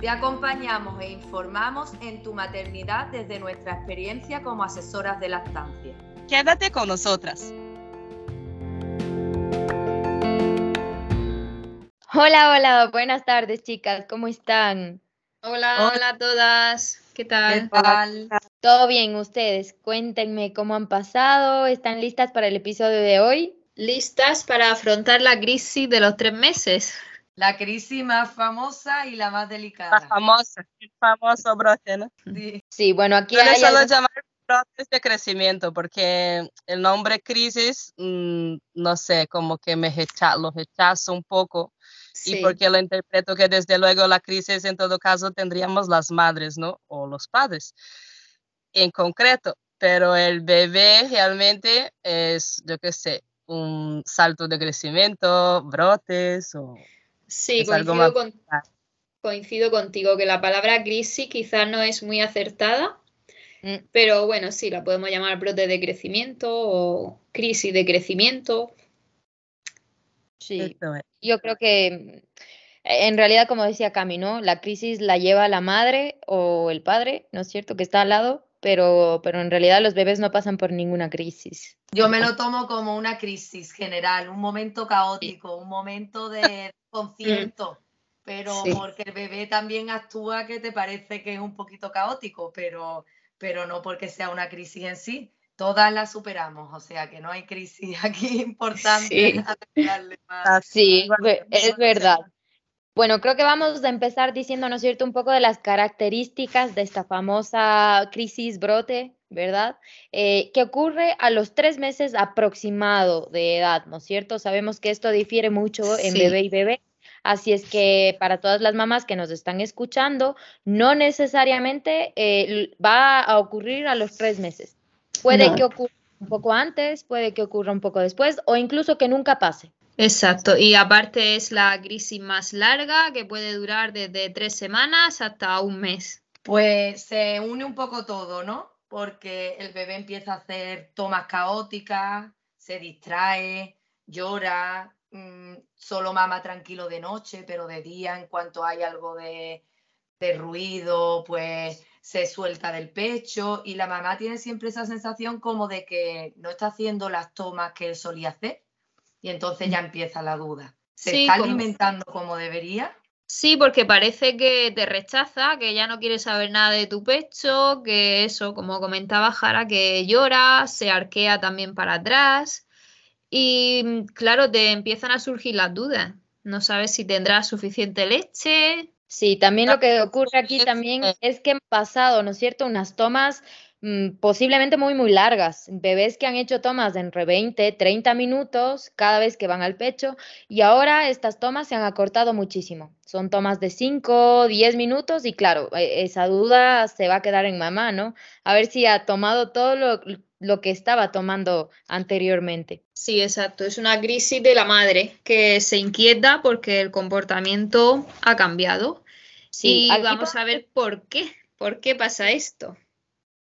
Te acompañamos e informamos en tu maternidad desde nuestra experiencia como asesoras de lactancia. Quédate con nosotras. Hola, hola, buenas tardes chicas, ¿cómo están? Hola, hola, a todas, ¿qué tal? ¿Qué tal? Todo bien, ustedes, cuéntenme cómo han pasado, ¿están listas para el episodio de hoy? Listas para afrontar la crisis de los tres meses. La crisis más famosa y la más delicada. La famosa, el famoso brote, ¿no? Sí. Sí, bueno, aquí Yo hay suelo algo- llamar brotes de crecimiento porque el nombre crisis, mm, no sé, como que me recha- lo rechazo un poco y Sí. porque lo interpreto que desde luego la crisis en todo caso tendríamos las madres, ¿no? O los padres en concreto, pero el bebé realmente es, yo qué sé, un salto de crecimiento, brotes o... Sí, es coincido, más- con- coincido contigo que la palabra crisis quizás no es muy acertada, Mm, pero bueno, sí, la podemos llamar brote de crecimiento o crisis de crecimiento. Sí, yo creo que mm, en realidad, como decía Cami, ¿no? La crisis la lleva la madre o el padre, ¿no es cierto? Que está al lado, pero, pero en realidad los bebés no pasan por ninguna crisis. Yo me lo tomo como una crisis general, un momento caótico, un momento de concierto, pero Sí. porque el bebé también actúa que te parece que es un poquito caótico, pero, pero no porque sea una crisis en sí. Todas las superamos, o sea que no hay crisis aquí importante. Sí. a más- Así, que es verdad. Bueno, creo que vamos a empezar diciendo, ¿no es cierto?, un poco de las características de esta famosa crisis brote, ¿verdad? Eh, que ocurre a los tres meses aproximado de edad, ¿no es cierto? Sabemos que esto difiere mucho en Sí. bebé y bebé, así es que para todas las mamás que nos están escuchando, no necesariamente eh, va a ocurrir a los tres meses. Puede No. que ocurra un poco antes, puede que ocurra un poco después o incluso que nunca pase. Exacto, y aparte es la crisis más larga que puede durar desde tres semanas hasta un mes. Pues se une un poco todo, ¿no? Porque el bebé empieza a hacer tomas caóticas, se distrae, llora, mm, solo mama tranquilo de noche, pero de día, en cuanto hay algo de, de ruido, pues se suelta del pecho y la mamá tiene siempre esa sensación como de que no está haciendo las tomas que él solía hacer y entonces ya empieza la duda. ¿Se Sí, está como- alimentando como debería? Sí, porque parece que te rechaza, que ya no quiere saber nada de tu pecho, que eso, como comentaba Jara, que llora, se arquea también para atrás y mm, claro, te empiezan a surgir las dudas. No sabes si tendrás suficiente leche. Sí, también lo que ocurre aquí también es que han pasado, ¿no es cierto?, unas tomas mm, posiblemente muy, muy largas. Bebés que han hecho tomas de entre 20, 30 minutos cada vez que van al pecho y ahora estas tomas se han acortado muchísimo. Son tomas de 5, 10 minutos y claro, e- esa duda se va a quedar en mamá, ¿no? A ver si ha tomado todo lo, lo que estaba tomando anteriormente. Sí, exacto. Es una crisis de la madre que se inquieta porque el comportamiento ha cambiado. Sí, y vamos a ver por qué. ¿Por qué pasa esto?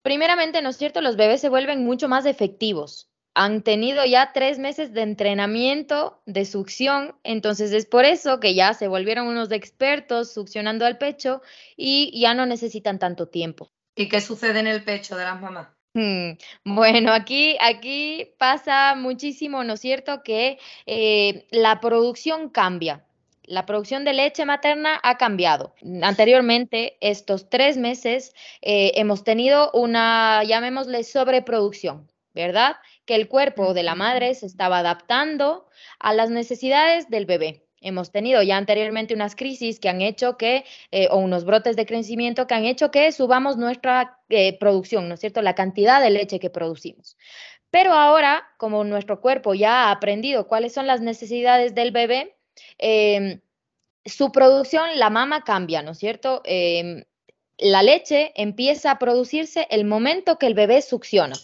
Primeramente, ¿no es cierto? Los bebés se vuelven mucho más efectivos. Han tenido ya tres meses de entrenamiento de succión, entonces es por eso que ya se volvieron unos expertos succionando al pecho y ya no necesitan tanto tiempo. ¿Y qué sucede en el pecho de las mamás? Hmm, Bueno, aquí, aquí pasa muchísimo, ¿no es cierto?, que eh, la producción cambia. La producción de leche materna ha cambiado. Anteriormente, estos tres meses, eh, hemos tenido una, llamémosle, sobreproducción, ¿verdad? Que el cuerpo de la madre se estaba adaptando a las necesidades del bebé. Hemos tenido ya anteriormente unas crisis que han hecho que, eh, o unos brotes de crecimiento que han hecho que subamos nuestra eh, producción, ¿no es cierto? La cantidad de leche que producimos. Pero ahora, como nuestro cuerpo ya ha aprendido cuáles son las necesidades del bebé, eh, su producción, la mama cambia, ¿no es cierto? Eh, la leche empieza a producirse el momento que el bebé succiona.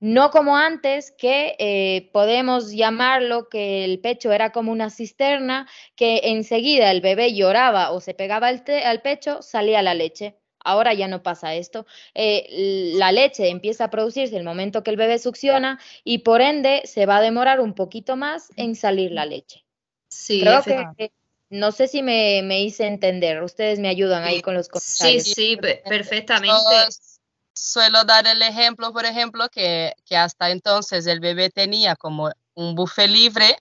No como antes, que eh, podemos llamarlo que el pecho era como una cisterna, que enseguida el bebé lloraba o se pegaba al, al pecho, salía la leche. Ahora ya no pasa esto. Eh, la leche empieza a producirse el momento que el bebé succiona y por ende se va a demorar un poquito más en salir la leche. Sí, Creo que no sé si me, me, hice entender. Ustedes me ayudan ahí con los comentarios. Sí, sí, perfectamente suelo dar el ejemplo, por ejemplo, que, hasta entonces el bebé tenía como un buffet libre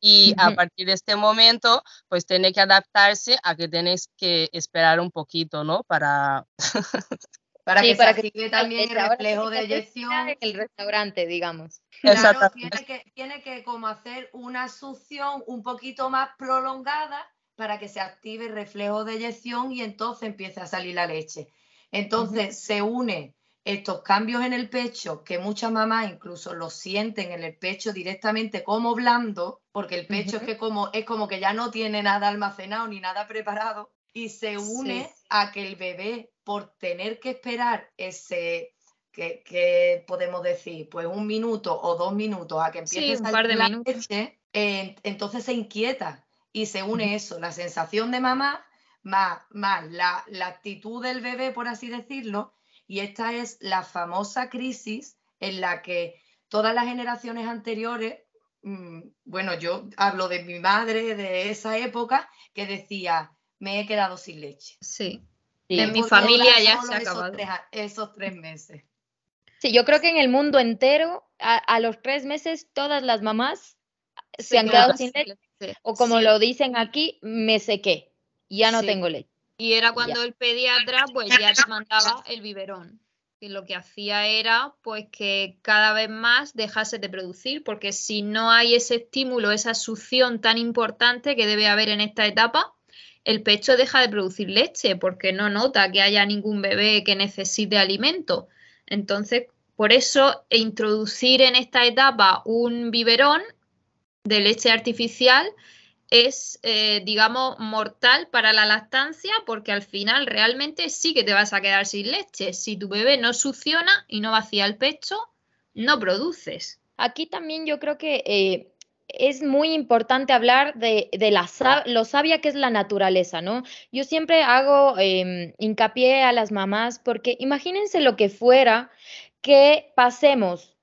y a partir de este momento, pues tiene que adaptarse a que tienes que esperar un poquito, ¿no? Para... para que para que también el reflejo de eyección. En el restaurante, digamos. Claro, tiene que, tiene que como hacer una succión un poquito más prolongada para que se active el reflejo de eyección y entonces empiece a salir la leche. Entonces se une estos cambios en el pecho, que muchas mamás incluso lo sienten en el pecho directamente como blando, porque el pecho es, que como, es como que ya no tiene nada almacenado ni nada preparado, y se une a que el bebé, por tener que esperar ese, que, podemos decir, pues un minuto o dos minutos a que empiece a salir la leche, entonces se inquieta y se une eso, la sensación de mamá más, más la, actitud del bebé, por así decirlo, y esta es la famosa crisis en la que todas las generaciones anteriores, mm, bueno, yo hablo de mi madre de esa época, que decía, me he quedado sin leche. Sí. En mi familia ya se ha acabado. Esos tres, meses. Sí, yo creo que en el mundo entero, a, los tres meses, todas las mamás se, han quedado sin leche. O como lo dicen aquí, me sequé ya no tengo leche. Y era cuando el pediatra pues ya te mandaba el biberón. Y lo que hacía era pues que cada vez más dejase de producir, porque si no hay ese estímulo, esa succión tan importante que debe haber en esta etapa, el pecho deja de producir leche porque no nota que haya ningún bebé que necesite alimento. Entonces, por eso introducir en esta etapa un biberón de leche artificial es, eh, digamos, mortal para la lactancia porque al final realmente sí que te vas a quedar sin leche. Si tu bebé no succiona y no vacía el pecho, no produces. Aquí también yo creo que eh, es muy importante hablar de, la, lo sabia que es la naturaleza, ¿no? Yo siempre hago em, hincapié a las mamás porque imagínense lo que fuera que pasemos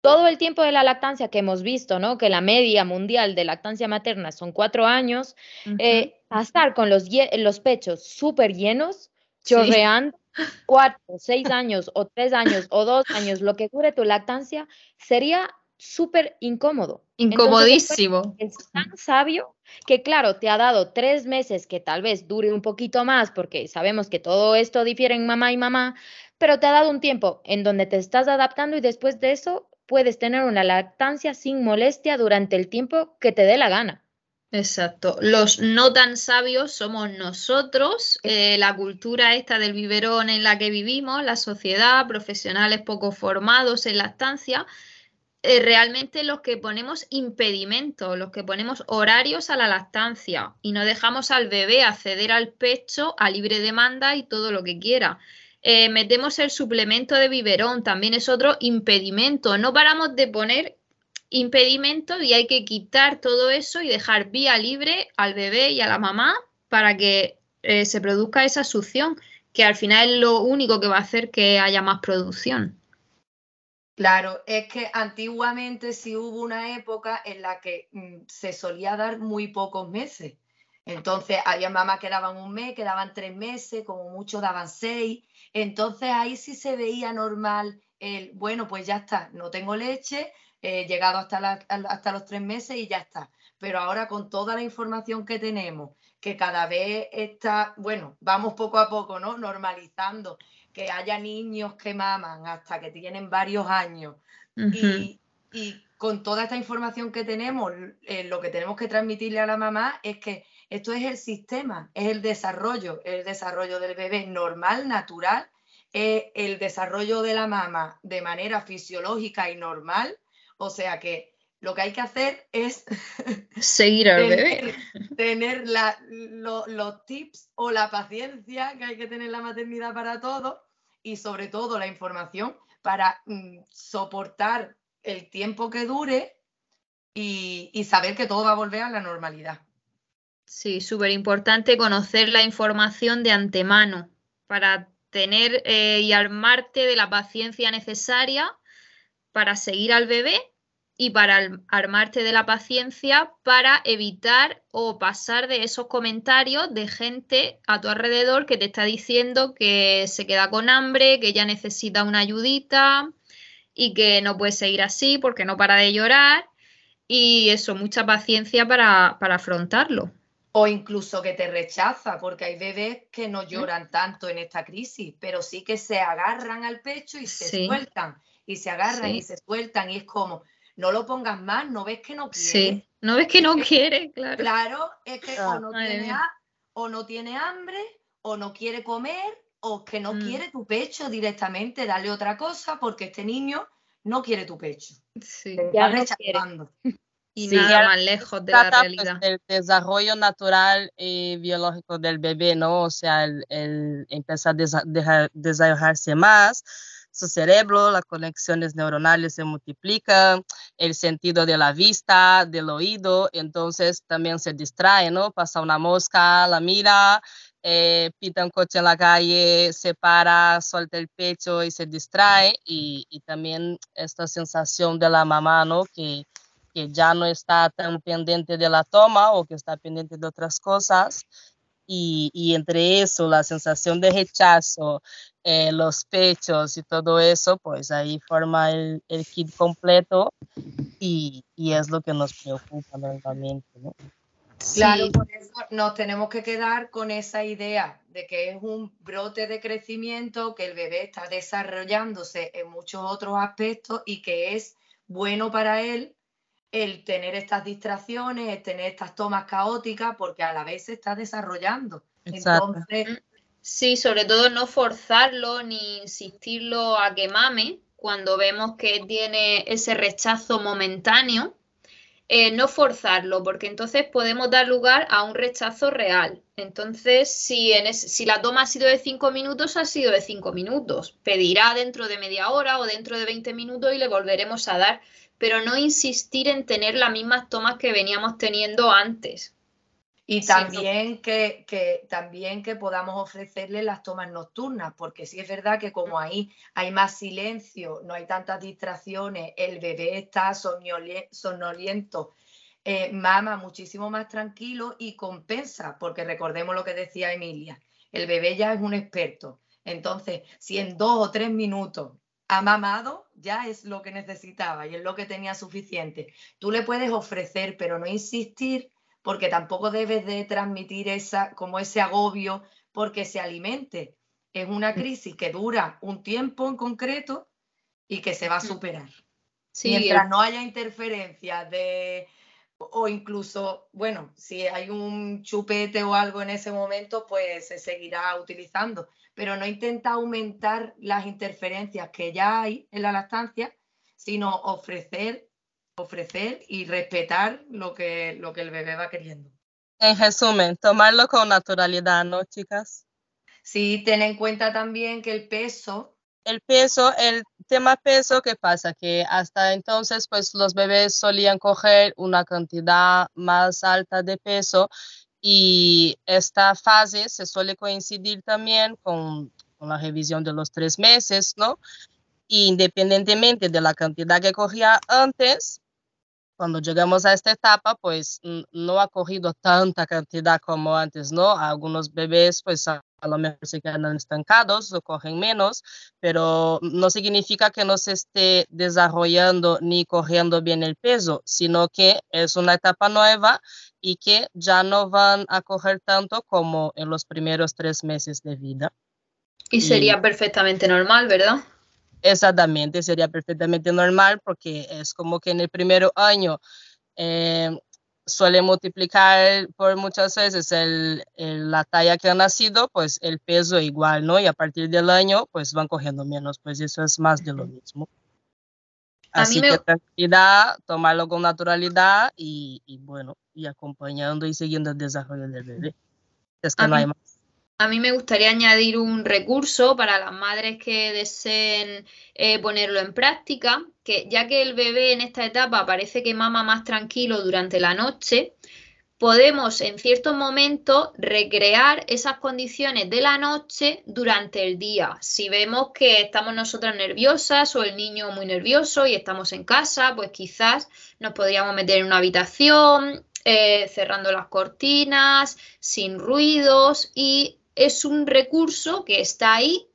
todo el tiempo de la lactancia que hemos visto, ¿no? Que la media mundial de lactancia materna son cuatro años, eh, estar con los, los pechos súper llenos, chorreando, cuatro, seis años o tres años o dos años, lo que dure tu lactancia, sería súper incómodo. Incomodísimo. es tan sabio que, claro, te ha dado tres meses que tal vez dure un poquito más, porque sabemos que todo esto difiere en mamá y mamá, pero te ha dado un tiempo en donde te estás adaptando y después de eso puedes tener una lactancia sin molestia durante el tiempo que te dé la gana. Exacto. Los no tan sabios somos nosotros, eh, la cultura esta del biberón en la que vivimos, la sociedad, profesionales poco formados en lactancia, eh, realmente los que ponemos impedimentos, los que ponemos horarios a la lactancia y no dejamos al bebé acceder al pecho a libre demanda y todo lo que quiera. Eh, metemos el suplemento de biberón, también es otro impedimento. No paramos de poner impedimentos y hay que quitar todo eso y dejar vía libre al bebé y a la mamá para que eh, se produzca esa succión, que al final es lo único que va a hacer que haya más producción. Claro, es que antiguamente sí hubo una época en la que mm, se solía dar muy pocos meses. Entonces había mamás que daban un mes, que daban tres meses, como mucho daban seis. Entonces ahí sí se veía normal el, bueno, pues ya está, no tengo leche, he llegado hasta, hasta los tres meses y ya está. Pero ahora con toda la información que tenemos, que cada vez está, bueno, vamos poco a poco, ¿no? Normalizando que haya niños que maman hasta que tienen varios años. y, con toda esta información que tenemos, eh, lo que tenemos que transmitirle a la mamá es que esto es el sistema, es el desarrollo, el desarrollo del bebé normal, natural, es el desarrollo de la mama de manera fisiológica y normal. O sea que lo que hay que hacer es seguir al bebé. Tener los tips o la paciencia que hay que tener la maternidad para todo y sobre todo la información para mm, soportar el tiempo que dure y, y saber que todo va a volver a la normalidad. Sí, súper importante conocer la información de antemano para tener eh, y armarte de la paciencia necesaria para seguir al bebé y para armarte de la paciencia para evitar o pasar de esos comentarios de gente a tu alrededor que te está diciendo que se queda con hambre, que ya necesita una ayudita y que no puede seguir así porque no para de llorar. Y eso, mucha paciencia para, para afrontarlo. O incluso que te rechaza, porque hay bebés que no lloran tanto en esta crisis, pero sí que se agarran al pecho y se sueltan, y se agarran y se sueltan, y es como, no lo pongas más, no ves que no quiere. Sí, no ves que no quiere, claro. Claro, es que o, no tiene o, no tiene hambre, o no quiere comer, o que no mm. quiere tu pecho directamente, dale otra cosa, porque este niño no quiere tu pecho. Sí, ya rechazando. y nada más lejos de la realidad. Pues, del desarrollo natural y biológico del bebé, ¿no? O sea, el, el empezar a desarrollarse más, su cerebro, las conexiones neuronales se multiplican, el sentido de la vista, del oído, entonces también se distrae, ¿no? Pasa una mosca, la mira, eh, pita un coche en la calle, se para, suelta el pecho y se distrae, y, y también esta sensación de la mamá, ¿no? Que, que ya no está tan pendiente de la toma o que está pendiente de otras cosas. Y, y entre eso, la sensación de rechazo, eh, los pechos y todo eso, pues ahí forma el, el kit completo y, y, es lo que nos preocupa normalmente, ¿no? Claro, por eso nos tenemos que quedar con esa idea de que es un brote de crecimiento, que el bebé está desarrollándose en muchos otros aspectos y que es bueno para él el tener estas distracciones, el tener estas tomas caóticas, porque a la vez se está desarrollando. Entonces, sí, sobre todo no forzarlo ni insistirlo a que mame cuando vemos que tiene ese rechazo momentáneo. Eh, no forzarlo, porque entonces podemos dar lugar a un rechazo real. Entonces, si, en si la toma ha sido de cinco minutos, ha sido de cinco minutos. Pedirá dentro de media hora o dentro de 20 minutos y le volveremos a dar pero no insistir en tener las mismas tomas que veníamos teniendo antes. Y también, que, que, también que podamos ofrecerle las tomas nocturnas, porque sí es verdad que como ahí hay más silencio, no hay tantas distracciones, el bebé está sonoliento, eh, mama muchísimo más tranquilo y compensa, porque recordemos lo que decía Emilia, el bebé ya es un experto. Entonces, si en dos o tres minutos ha mamado, ya es lo que necesitaba y es lo que tenía suficiente. Tú le puedes ofrecer, pero no insistir, porque tampoco debes de transmitir esa, como ese agobio porque se alimente. Es una crisis que dura un tiempo en concreto y que se va a superar. Mientras no haya interferencia de o incluso, bueno, si hay un chupete o algo en ese momento, pues se seguirá utilizando pero no intenta aumentar las interferencias que ya hay en la lactancia, sino ofrecer, ofrecer y respetar lo que, lo que el bebé va queriendo. En resumen, tomarlo con naturalidad, ¿no, chicas? Sí, ten en cuenta también que el peso el peso, el tema peso, ¿qué pasa? Que hasta entonces, pues los bebés solían coger una cantidad más alta de peso y esta fase se suele coincidir también con, la revisión de los tres meses, ¿no? independientemente de la cantidad que cogía antes, cuando llegamos a esta etapa, pues no ha cogido tanta cantidad como antes, ¿no? Algunos bebés, pues a, lo mejor se quedan estancados o cogen menos, pero no significa que no se esté desarrollando ni cogiendo bien el peso, sino que es una etapa nueva y que ya no van a coger tanto como en los primeros tres meses de vida. Y sería perfectamente normal, ¿verdad? Exactamente, sería perfectamente normal porque es como que en el primer año eh, suele multiplicar por muchas veces el, la talla que ha nacido, pues el peso igual, ¿no? Y a partir del año, pues van cogiendo menos, pues eso es más de lo mismo. Así que tranquilidad, tomarlo con naturalidad y, y, bueno, y acompañando y siguiendo el desarrollo del bebé. Es que no hay más. A mí me gustaría añadir un recurso para las madres que deseen eh, ponerlo en práctica, que ya que el bebé en esta etapa parece que mama más tranquilo durante la noche, podemos en ciertos momentos recrear esas condiciones de la noche durante el día. Si vemos que estamos nosotras nerviosas o el niño muy nervioso y estamos en casa, pues quizás nos podríamos meter en una habitación, eh, cerrando las cortinas, sin ruidos y es un recurso que está ahí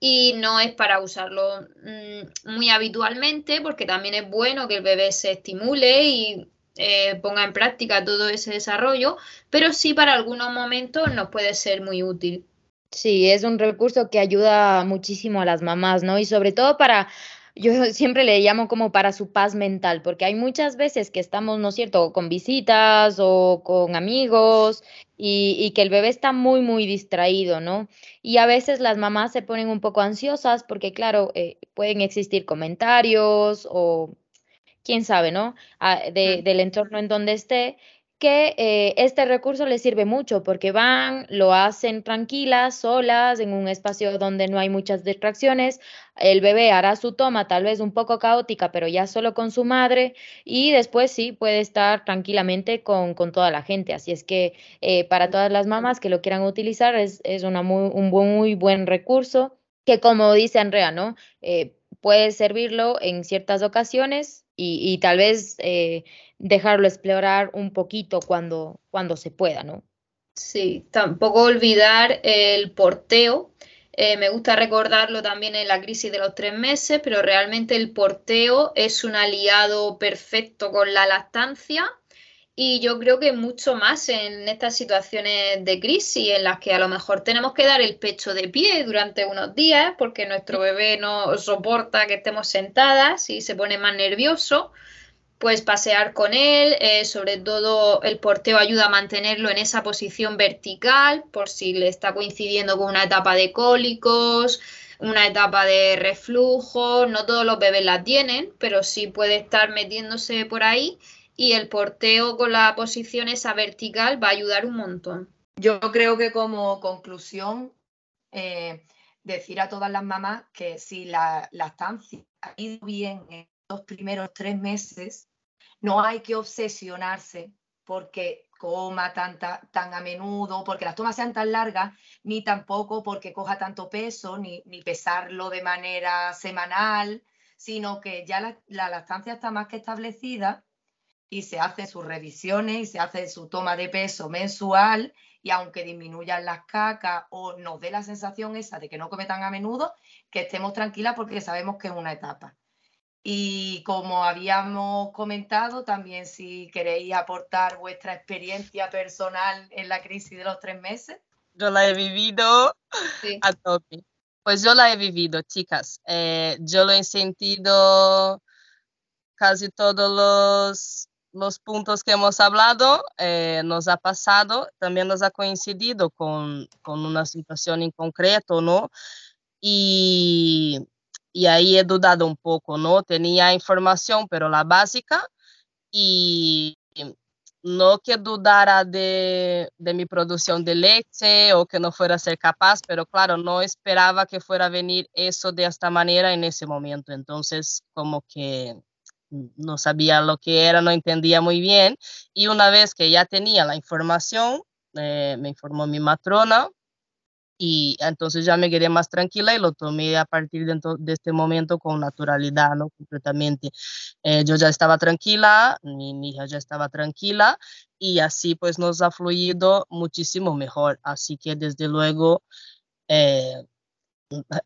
y no es para usarlo mm, muy habitualmente porque también es bueno que el bebé se estimule y eh, ponga en práctica todo ese desarrollo, pero sí para algunos momentos nos puede ser muy útil. Sí, es un recurso que ayuda muchísimo a las mamás, ¿no? Y sobre todo para yo siempre le llamo como para su paz mental, porque hay muchas veces que estamos, ¿no es cierto?, con visitas o con amigos y, que el bebé está muy, muy distraído, ¿no? Y a veces las mamás se ponen un poco ansiosas porque, claro, eh, pueden existir comentarios o quién sabe, ¿no? Ah, del entorno en donde esté que eh, este recurso les sirve mucho porque van, lo hacen tranquilas, solas, en un espacio donde no hay muchas distracciones. El bebé hará su toma, tal vez un poco caótica, pero ya solo con su madre y después sí puede estar tranquilamente con, toda la gente. Así es que eh, para todas las mamás que lo quieran utilizar es, una muy, un muy buen recurso que como dice Andrea, ¿no? Eh, puede servirlo en ciertas ocasiones y, tal vez eh, dejarlo explorar un poquito cuando, cuando se pueda, ¿no? Sí, tampoco olvidar el porteo. Eh, me gusta recordarlo también en la crisis de los tres meses, pero realmente el porteo es un aliado perfecto con la lactancia y yo creo que mucho más en estas situaciones de crisis en las que a lo mejor tenemos que dar el pecho de pie durante unos días porque nuestro bebé no soporta que estemos sentadas y se pone más nervioso, pues pasear con él, eh, sobre todo el porteo ayuda a mantenerlo en esa posición vertical por si le está coincidiendo con una etapa de cólicos, una etapa de reflujo, no todos los bebés la tienen, pero sí puede estar metiéndose por ahí y el porteo con la posición esa vertical va a ayudar un montón. Yo creo que como conclusión, eh, decir a todas las mamás que si la estancia ha ido bien en los primeros tres meses, no hay que obsesionarse porque coma tan, tan a menudo, porque las tomas sean tan largas, ni tampoco porque coja tanto peso, ni, ni pesarlo de manera semanal, sino que ya la, la lactancia está más que establecida y se hace sus revisiones y se hace su toma de peso mensual y aunque disminuyan las cacas o nos dé la sensación esa de que no come tan a menudo, que estemos tranquilas porque sabemos que es una etapa. Y como habíamos comentado, también si queréis aportar vuestra experiencia personal en la crisis de los tres meses. Yo la he vivido a tope. Pues yo la he vivido, chicas. Eh, yo lo he sentido casi todos los los puntos que hemos hablado eh, nos ha pasado, también nos ha coincidido con, con, una situación en concreto, ¿no? Y, y ahí he dudado un poco, ¿no? Tenía información, pero la básica, y no que dudara de, de, mi producción de leche o que no fuera a ser capaz, pero claro, no esperaba que fuera a venir eso de esta manera en ese momento. Entonces, como que no sabía lo que era, no entendía muy bien. Y una vez que ya tenía la información, eh, me informó mi matrona y entonces ya me quedé más tranquila y lo tomé a partir de, de este momento con naturalidad, ¿no? Completamente. Eh, yo ya estaba tranquila, mi, hija ya estaba tranquila y así pues nos ha fluido muchísimo mejor. Así que desde luego eh,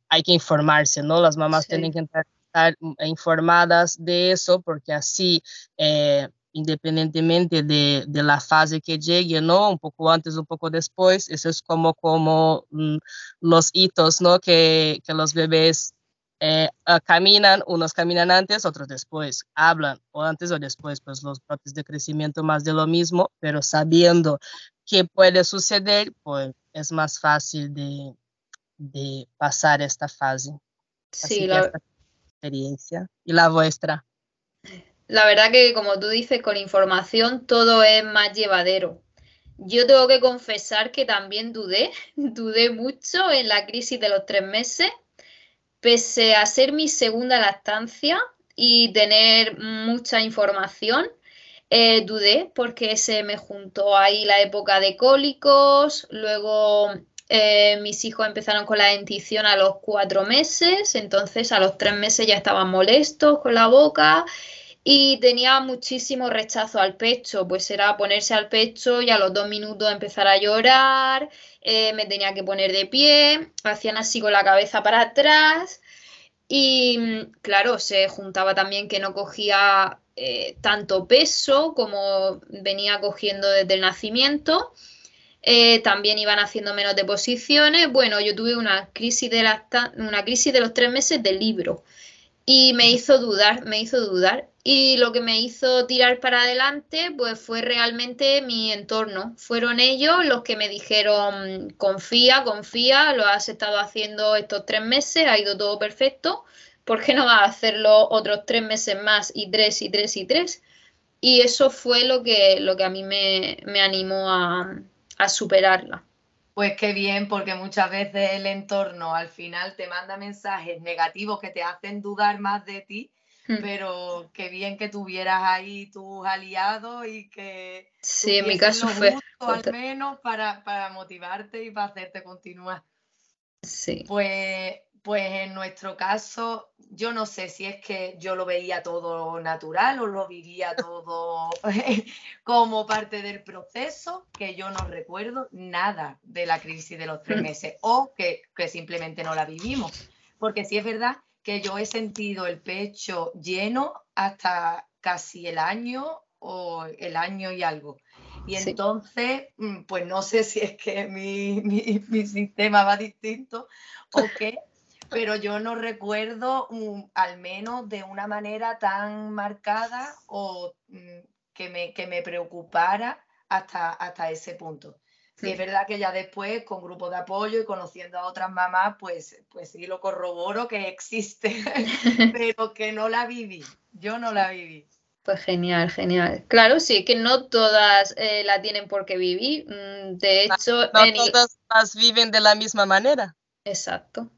hay que informarse, ¿no? Las mamás tienen que entrar estar informadas de eso, porque así, eh, independientemente de, de, la fase que llegue, ¿no? Un poco antes, un poco después, eso es como, como mm, los hitos, ¿no? Que, que los bebés eh, ah, caminan, unos caminan antes, otros después, hablan o antes o después, pues los brotes de crecimiento más de lo mismo, pero sabiendo qué puede suceder, pues es más fácil de, de pasar esta fase. Sí, la, experiencia y la vuestra. La verdad que como tú dices, con información todo es más llevadero. yo tengo que confesar que también dudé, dudé mucho en la crisis de los tres meses, pese a ser mi segunda lactancia y tener mucha información. Eh, dudé porque se me juntó ahí la época de cólicos, luego eh, mis hijos empezaron con la dentición a los cuatro meses, entonces a los tres meses ya estaban molestos con la boca y tenía muchísimo rechazo al pecho, pues era ponerse al pecho y a los dos minutos empezar a llorar, eh, me tenía que poner de pie, hacían así con la cabeza para atrás y claro, se juntaba también que no cogía eh, tanto peso como venía cogiendo desde el nacimiento. Eh, también iban haciendo menos deposiciones. Bueno, yo tuve una crisis de una crisis de los tres meses de libro y me hizo dudar, me hizo dudar. Y lo que me hizo tirar para adelante, pues fue realmente mi entorno. Fueron ellos los que me dijeron, confía, confía, lo has estado haciendo estos tres meses, ha ido todo perfecto. ¿Por qué no vas a hacerlo otros tres meses más y tres y tres y tres? Y eso fue lo que, lo que a mí me, me animó a, a superarla. Pues qué bien, porque muchas veces el entorno al final te manda mensajes negativos que te hacen dudar más de ti, hmm. pero qué bien que tuvieras ahí tus aliados y que... Sí, en mi caso fue... Al menos para, para motivarte y para hacerte continuar. Sí. Pues pues en nuestro caso, yo no sé si es que yo lo veía todo natural o lo vivía todo como parte del proceso, que yo no recuerdo nada de la crisis de los tres mm. meses o que, simplemente no la vivimos. Porque sí es verdad que yo he sentido el pecho lleno hasta casi el año o el año y algo. Y entonces, mm, pues no sé si es que mi, mi, mi sistema va distinto o qué, pero yo no recuerdo al menos de una manera tan marcada o mm, que, me, que me preocupara hasta, hasta ese punto. Y es verdad que ya después, con grupos de apoyo y conociendo a otras mamás, pues, pues sí lo corroboro que existe, pero que no la viví. Yo no la viví. Pues genial, genial. Claro, sí, que no todas eh, la tienen por qué vivir. Mm, de hecho, no, todas las viven de la misma manera. Exacto.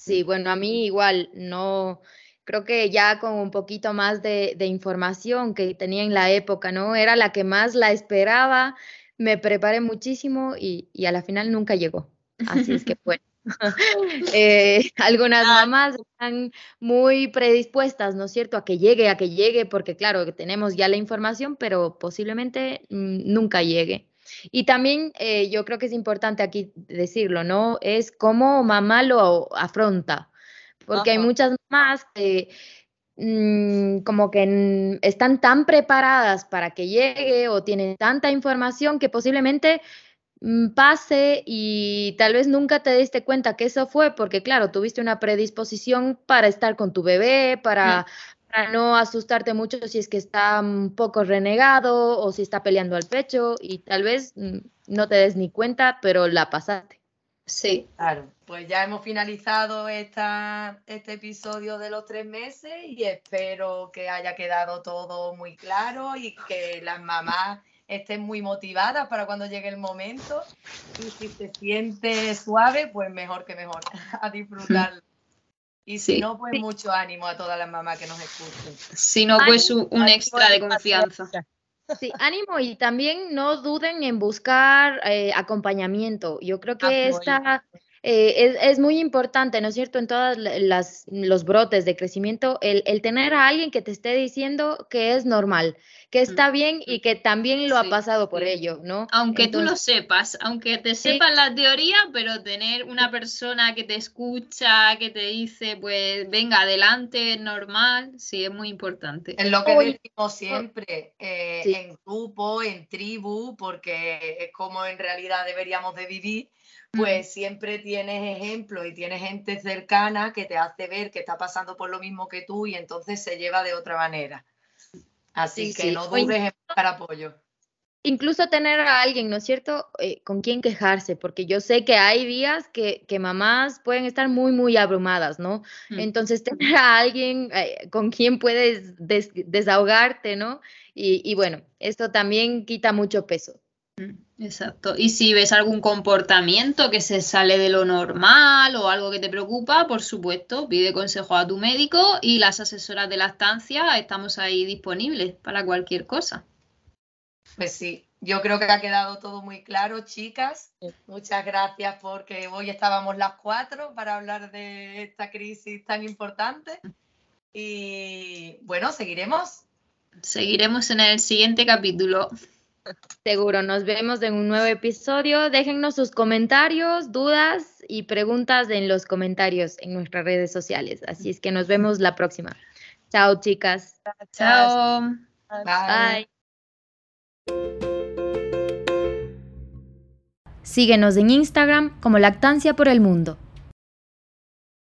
Sí, bueno, a mí igual, no, creo que ya con un poquito más de, información que tenía en la época, ¿no? Era la que más la esperaba, me preparé muchísimo y, a la final nunca llegó. Así es que bueno. Eh, algunas ah. mamás están muy predispuestas, ¿no es cierto?, a que llegue, a que llegue, porque claro, que tenemos ya la información, pero posiblemente mm, nunca llegue. Y también eh, yo creo que es importante aquí decirlo, ¿no? Es cómo mamá lo afronta, porque hay muchas mamás que mm, como que están tan preparadas para que llegue o tienen tanta información que posiblemente mm, pase y tal vez nunca te diste cuenta que eso fue porque, claro, tuviste una predisposición para estar con tu bebé, para, para no asustarte mucho si es que está un poco renegado o si está peleando al pecho y tal vez mm, no te des ni cuenta, pero la pasaste. Sí, claro. Pues ya hemos finalizado esta, este episodio de los tres meses y espero que haya quedado todo muy claro y que las mamás estén muy motivadas para cuando llegue el momento y si se siente suave, pues mejor que mejor, a disfrutarlo. Y si no, pues mucho ánimo a todas las mamás que nos escuchen. Si no, pues un, extra de confianza. Sí, ánimo y también no duden en buscar eh, acompañamiento. Yo creo que esta eh, es, muy importante, ¿no es cierto? En todos los brotes de crecimiento, el, el, tener a alguien que te esté diciendo que es normal, que está bien y que también lo ha pasado por ello, ¿no? Aunque tú lo sepas, aunque te sepas la teoría, pero tener una persona que te escucha, que te dice, pues venga, adelante, es normal, sí, es muy importante. Es lo que decimos siempre, eh, en grupo, en tribu, porque es como en realidad deberíamos de vivir pues siempre tienes ejemplos y tienes gente cercana que te hace ver que está pasando por lo mismo que tú y entonces se lleva de otra manera. Así que no dudes en buscar apoyo. Incluso tener a alguien, ¿no es cierto?, eh, con quien quejarse, porque yo sé que hay días que, mamás pueden estar muy, muy abrumadas, ¿no? Mm. Entonces, tener a alguien eh, con quien puedes desahogarte, ¿no? Y, y, bueno, esto también quita mucho peso. Mm. Exacto. Y si ves algún comportamiento que se sale de lo normal o algo que te preocupa, por supuesto, pide consejo a tu médico y las asesoras de lactancia estamos ahí disponibles para cualquier cosa. Pues sí, yo creo que ha quedado todo muy claro, chicas. Muchas gracias porque hoy estábamos las cuatro para hablar de esta crisis tan importante. Y bueno, seguiremos. Seguiremos en el siguiente capítulo. Seguro, nos vemos en un nuevo episodio. Déjennos sus comentarios, dudas y preguntas en los comentarios en nuestras redes sociales. Así es que nos vemos la próxima. Chao, chicas. Chao. Bye. Síguenos en Instagram como Lactancia por el Mundo.